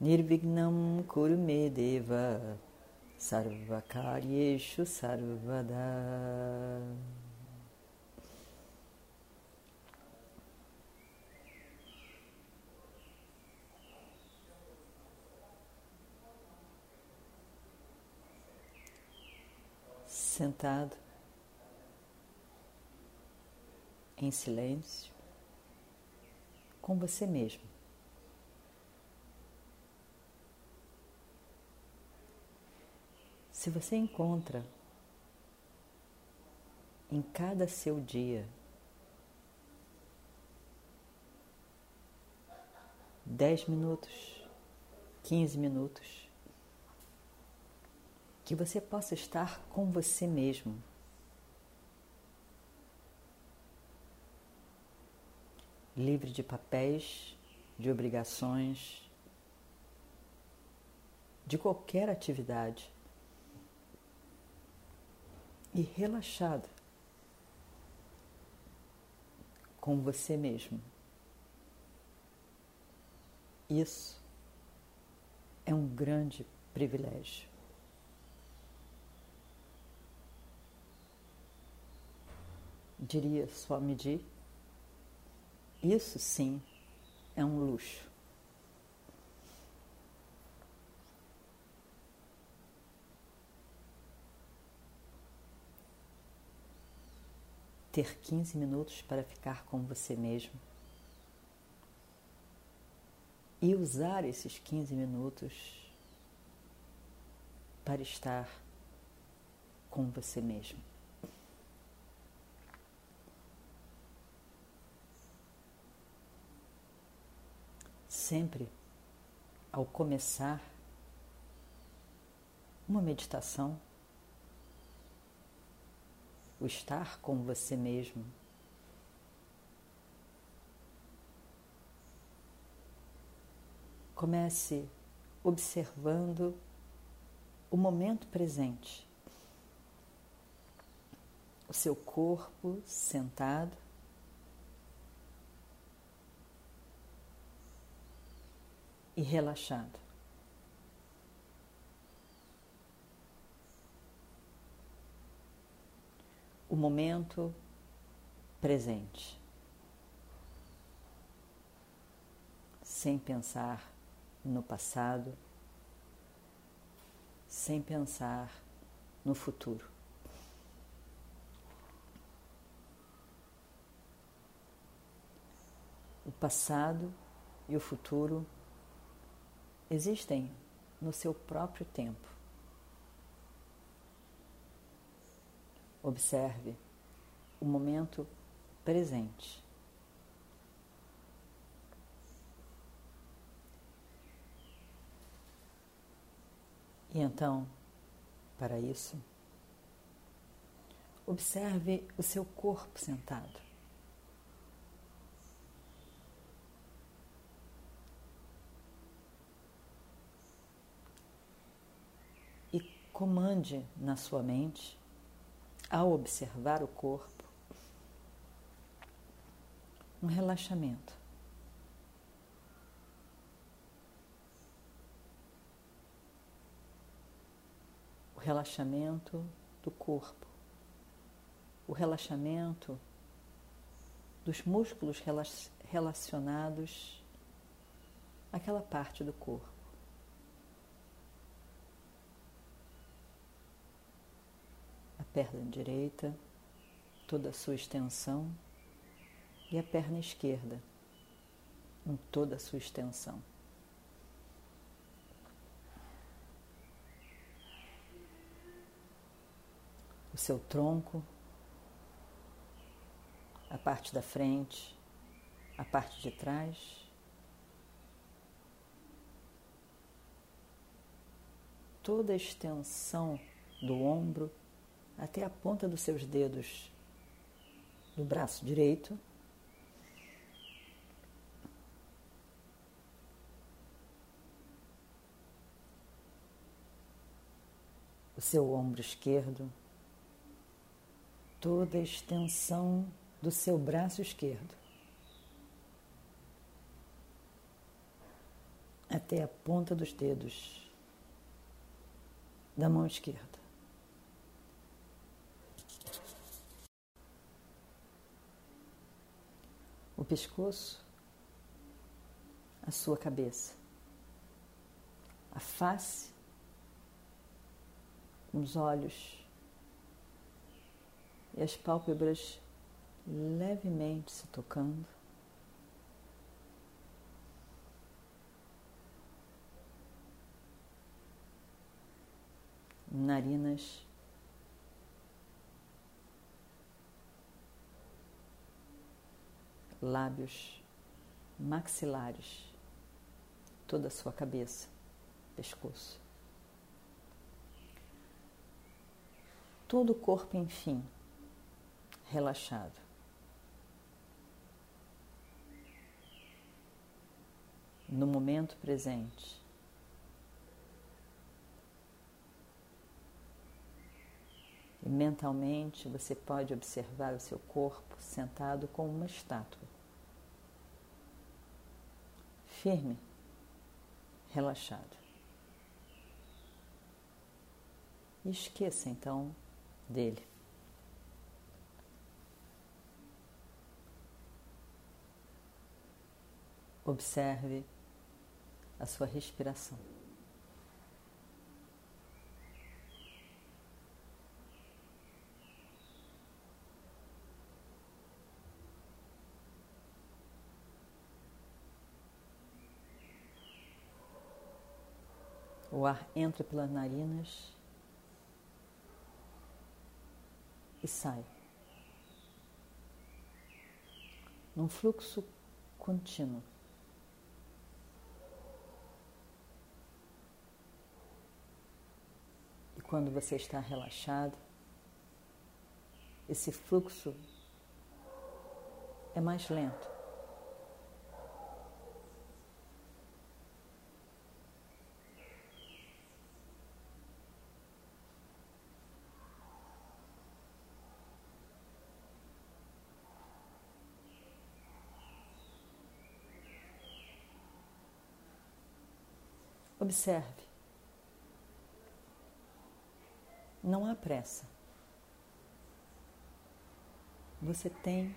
Nirvignam Kurume Deva Sarvakaryeshu Sarvada Sentado em silêncio com você mesmo. Se você encontra em cada seu dia dez minutos, quinze minutos, que você possa estar com você mesmo. Livre de papéis, de obrigações, de qualquer atividade e relaxado com você mesmo. Isso é um grande privilégio. Diria medir. Isso sim é um luxo. Ter 15 minutos para ficar com você mesmo e usar esses 15 minutos para estar com você mesmo. Sempre ao começar uma meditação, o estar com você mesmo. Comece observando o momento presente, o seu corpo sentado. E relaxado. O momento presente, sem pensar no passado, sem pensar no futuro. O passado e o futuro existem no seu próprio tempo. Observe o momento presente. E então, para isso, observe o seu corpo sentado. E comande na sua mente ao observar o corpo, um relaxamento. O relaxamento do corpo, o relaxamento dos músculos relacionados àquela parte do corpo. Perna direita, toda a sua extensão, e a perna esquerda, em toda a sua extensão. O seu tronco, a parte da frente, a parte de trás, toda a extensão do ombro até a ponta dos seus dedos do braço direito. O seu ombro esquerdo, toda a extensão do seu braço esquerdo. até a ponta dos dedos da mão esquerda. O pescoço, a sua cabeça, a face, os olhos e as pálpebras levemente se tocando. narinas, lábios, maxilares, toda a sua cabeça, pescoço. Todo o corpo, enfim, relaxado. No momento presente. E mentalmente você pode observar o seu corpo sentado como uma estátua. Firme, relaxado. E esqueça então dele. Observe a sua respiração. O ar entra pelas narinas e sai. Num fluxo contínuo. E quando você está relaxado, esse fluxo é mais lento. Observe. Não há pressa. Você tem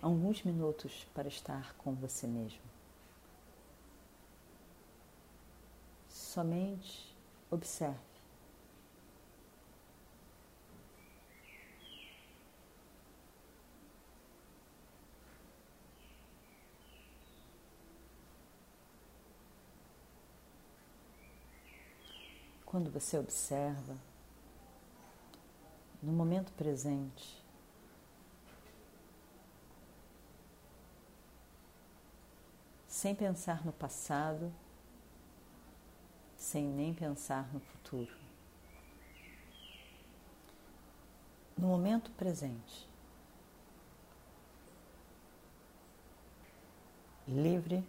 alguns minutos para estar com você mesmo. Somente observe. Quando você observa, no momento presente, sem pensar no passado, sem nem pensar no futuro. No momento presente, livre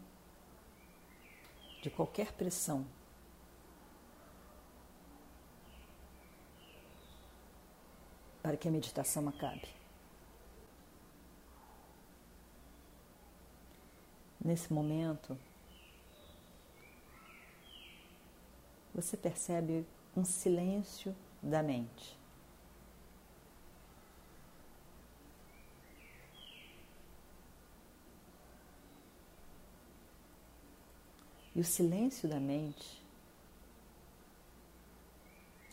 de qualquer pressão para que a meditação acabe. Nesse momento, você percebe um silêncio da mente. E o silêncio da mente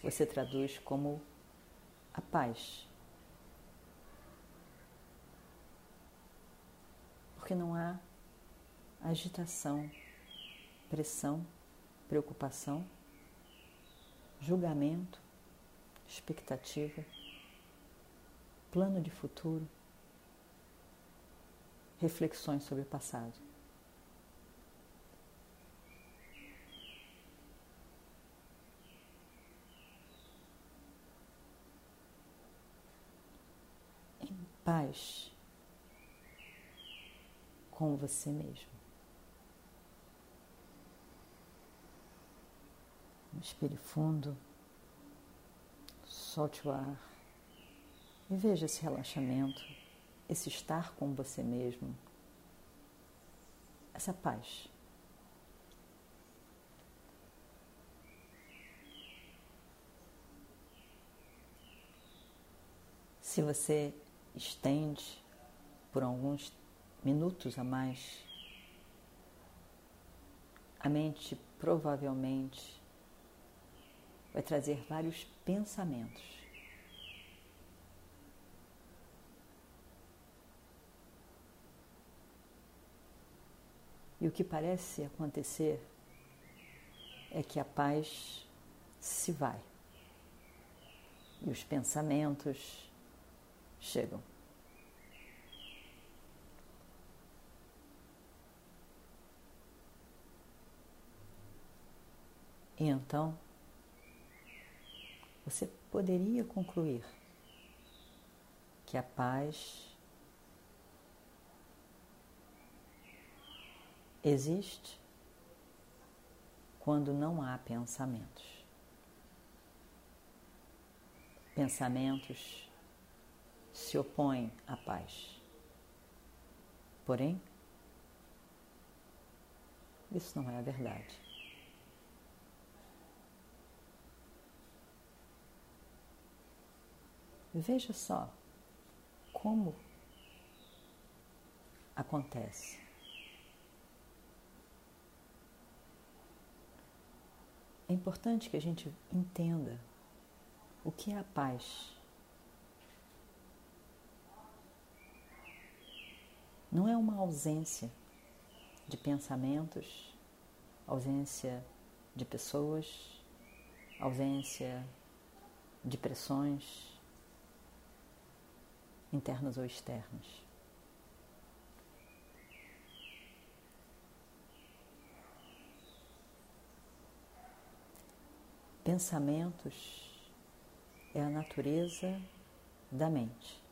você traduz como a paz. Porque não há agitação, pressão, preocupação, julgamento, expectativa, plano de futuro, reflexões sobre o passado. Paz com você mesmo. Inspire fundo, solte o ar e veja esse relaxamento, esse estar com você mesmo, essa paz. Se você estende por alguns minutos a mais, a mente provavelmente vai trazer vários pensamentos. E o que parece acontecer é que a paz se vai e os pensamentos chegam. E então, você poderia concluir que a paz existe quando não há pensamentos. Pensamentos se opõem à paz. Porém, isso não é a verdade. Veja só como acontece. É importante que a gente entenda o que é a paz. Não é uma ausência de pensamentos, ausência de pessoas, ausência de pressões internas ou externas. Pensamentos é a natureza da mente.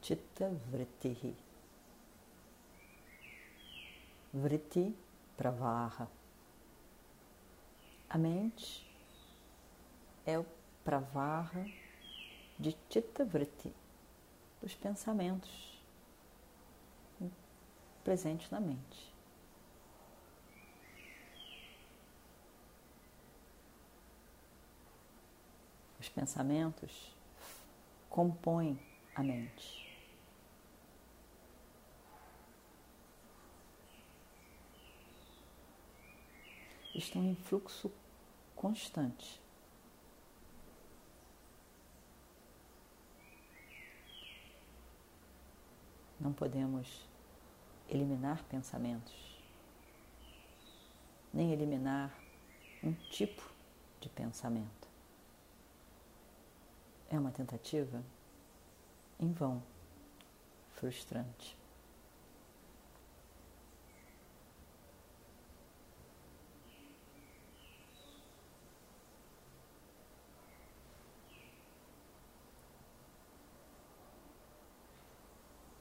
Chitta Vritti. Vritti Pravaha. A mente é o Pravaha de Chitta Vritti, dos pensamentos presentes na mente. Os pensamentos compõem a mente. Estão em fluxo constante. Não podemos eliminar pensamentos, nem eliminar um tipo de pensamento. É uma tentativa em vão, frustrante.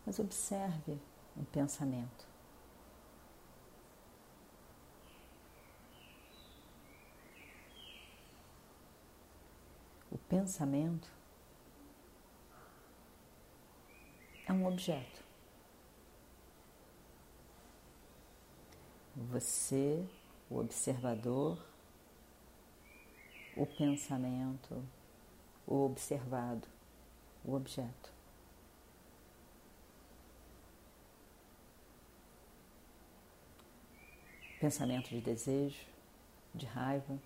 Mas observe um pensamento. O pensamento é um objeto. Você, o observador, o pensamento, o observado, o objeto. Pensamento de desejo, de raiva,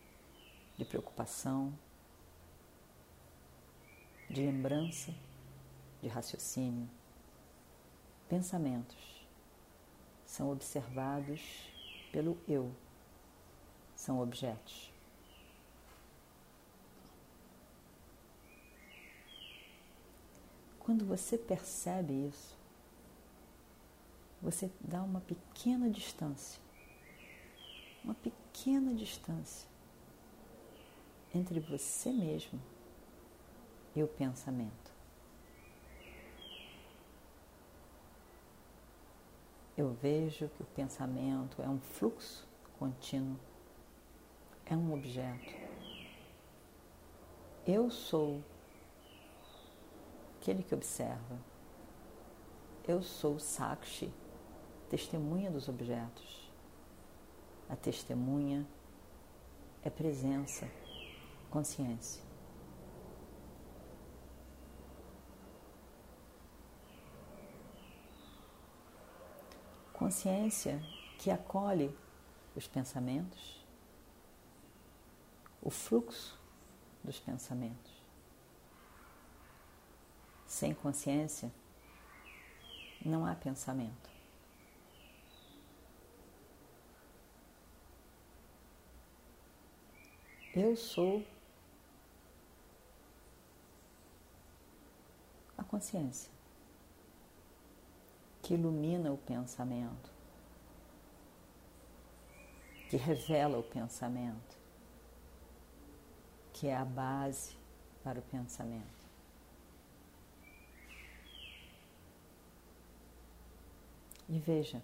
de preocupação, de lembrança, de raciocínio. Pensamentos são observados pelo eu, são objetos. Quando você percebe isso, você dá uma pequena distância uma pequena distância entre você mesmo e o pensamento. Eu vejo que o pensamento é um fluxo contínuo, é um objeto. Eu sou aquele que observa. Eu sou Sakshi, testemunha dos objetos. A testemunha é presença, consciência. Consciência que acolhe os pensamentos, o fluxo dos pensamentos. Sem consciência, não há pensamento. Eu sou a consciência que ilumina o pensamento, que revela o pensamento, que é a base para o pensamento. E veja,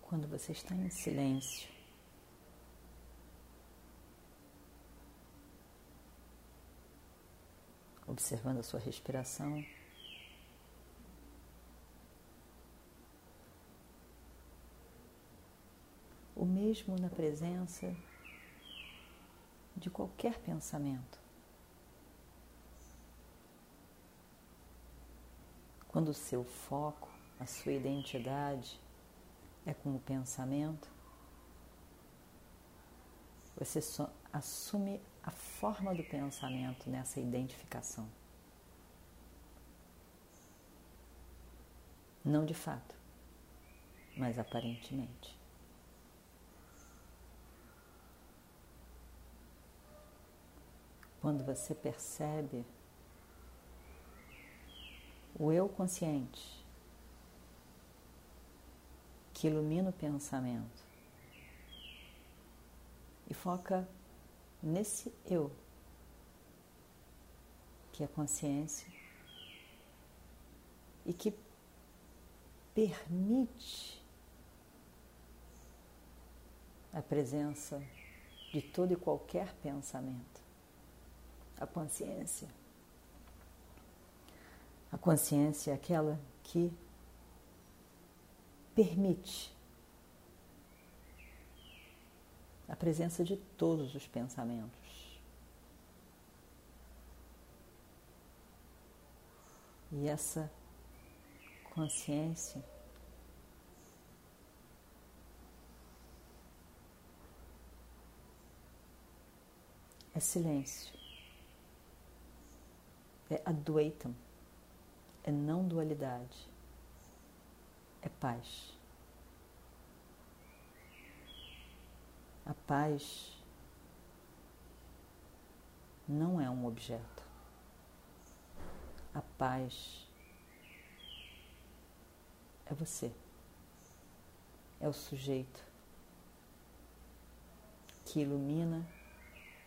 quando você está em silêncio, observando a sua respiração, o mesmo na presença de qualquer pensamento. Quando o seu foco, a sua identidade é com o pensamento, você assume a forma do pensamento nessa identificação. Não de fato, mas aparentemente. Quando você percebe o eu consciente que ilumina o pensamento e foca nesse eu, que é consciência, e que permite a presença de todo e qualquer pensamento. A consciência a consciência é aquela que permite a presença de todos os pensamentos. E essa consciência é silêncio, é Advaitam é não dualidade, é paz. A paz não é um objeto. A paz é você, é o sujeito que ilumina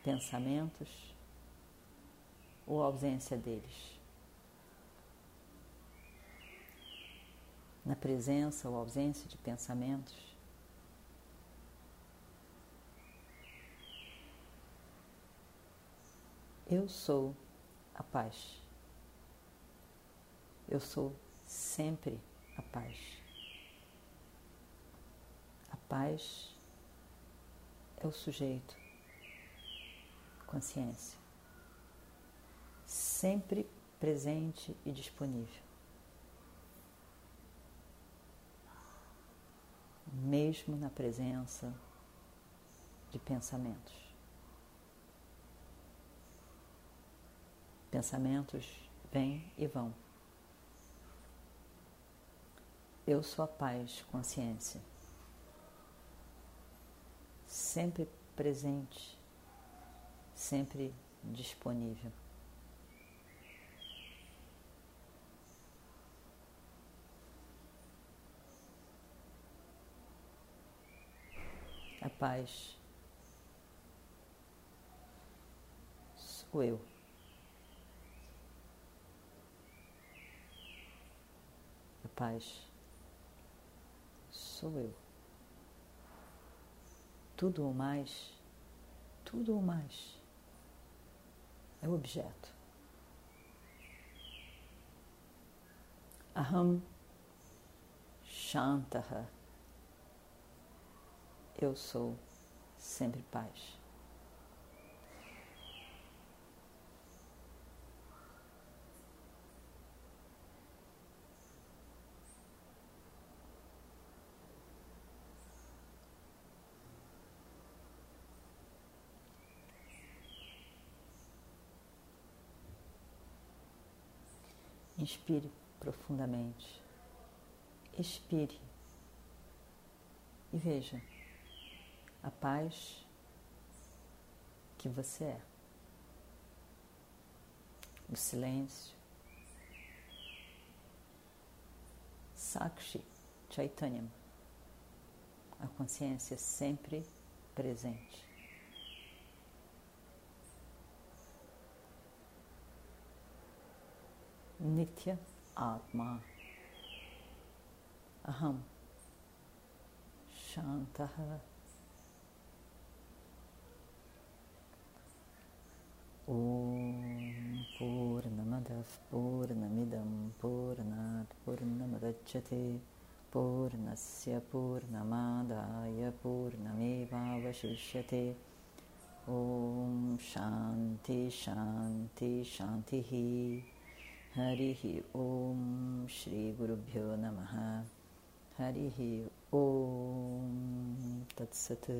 pensamentos ou ausência deles. na presença ou ausência de pensamentos. Eu sou a paz. Eu sou sempre a paz. A paz é o sujeito, consciência, sempre presente e disponível. mesmo na presença de pensamentos. Pensamentos vêm e vão. Eu sou a paz, consciência, sempre presente, sempre disponível. A paz sou eu. Paz sou eu. Tudo ou mais, tudo ou mais é o objeto. Aham Shantaha. Eu sou sempre paz. Inspire profundamente. Expire e veja a paz que você é. O silêncio. Sakshi Chaitanyam. A consciência sempre presente. नित्य आत्मा। अहं शान्तः। ॐ पूर्णमदः पूर्णमिदं पूर्णात् पूर्णमगच्छते पूर्णस्य पूर्णमादाय पूर्णमेवावशिष्यते। ॐ शान्ति शान्ति शान्तिः। हरिः ॐ श्रीगुरुभ्यो नमः। हरिः ॐ तत्सत्।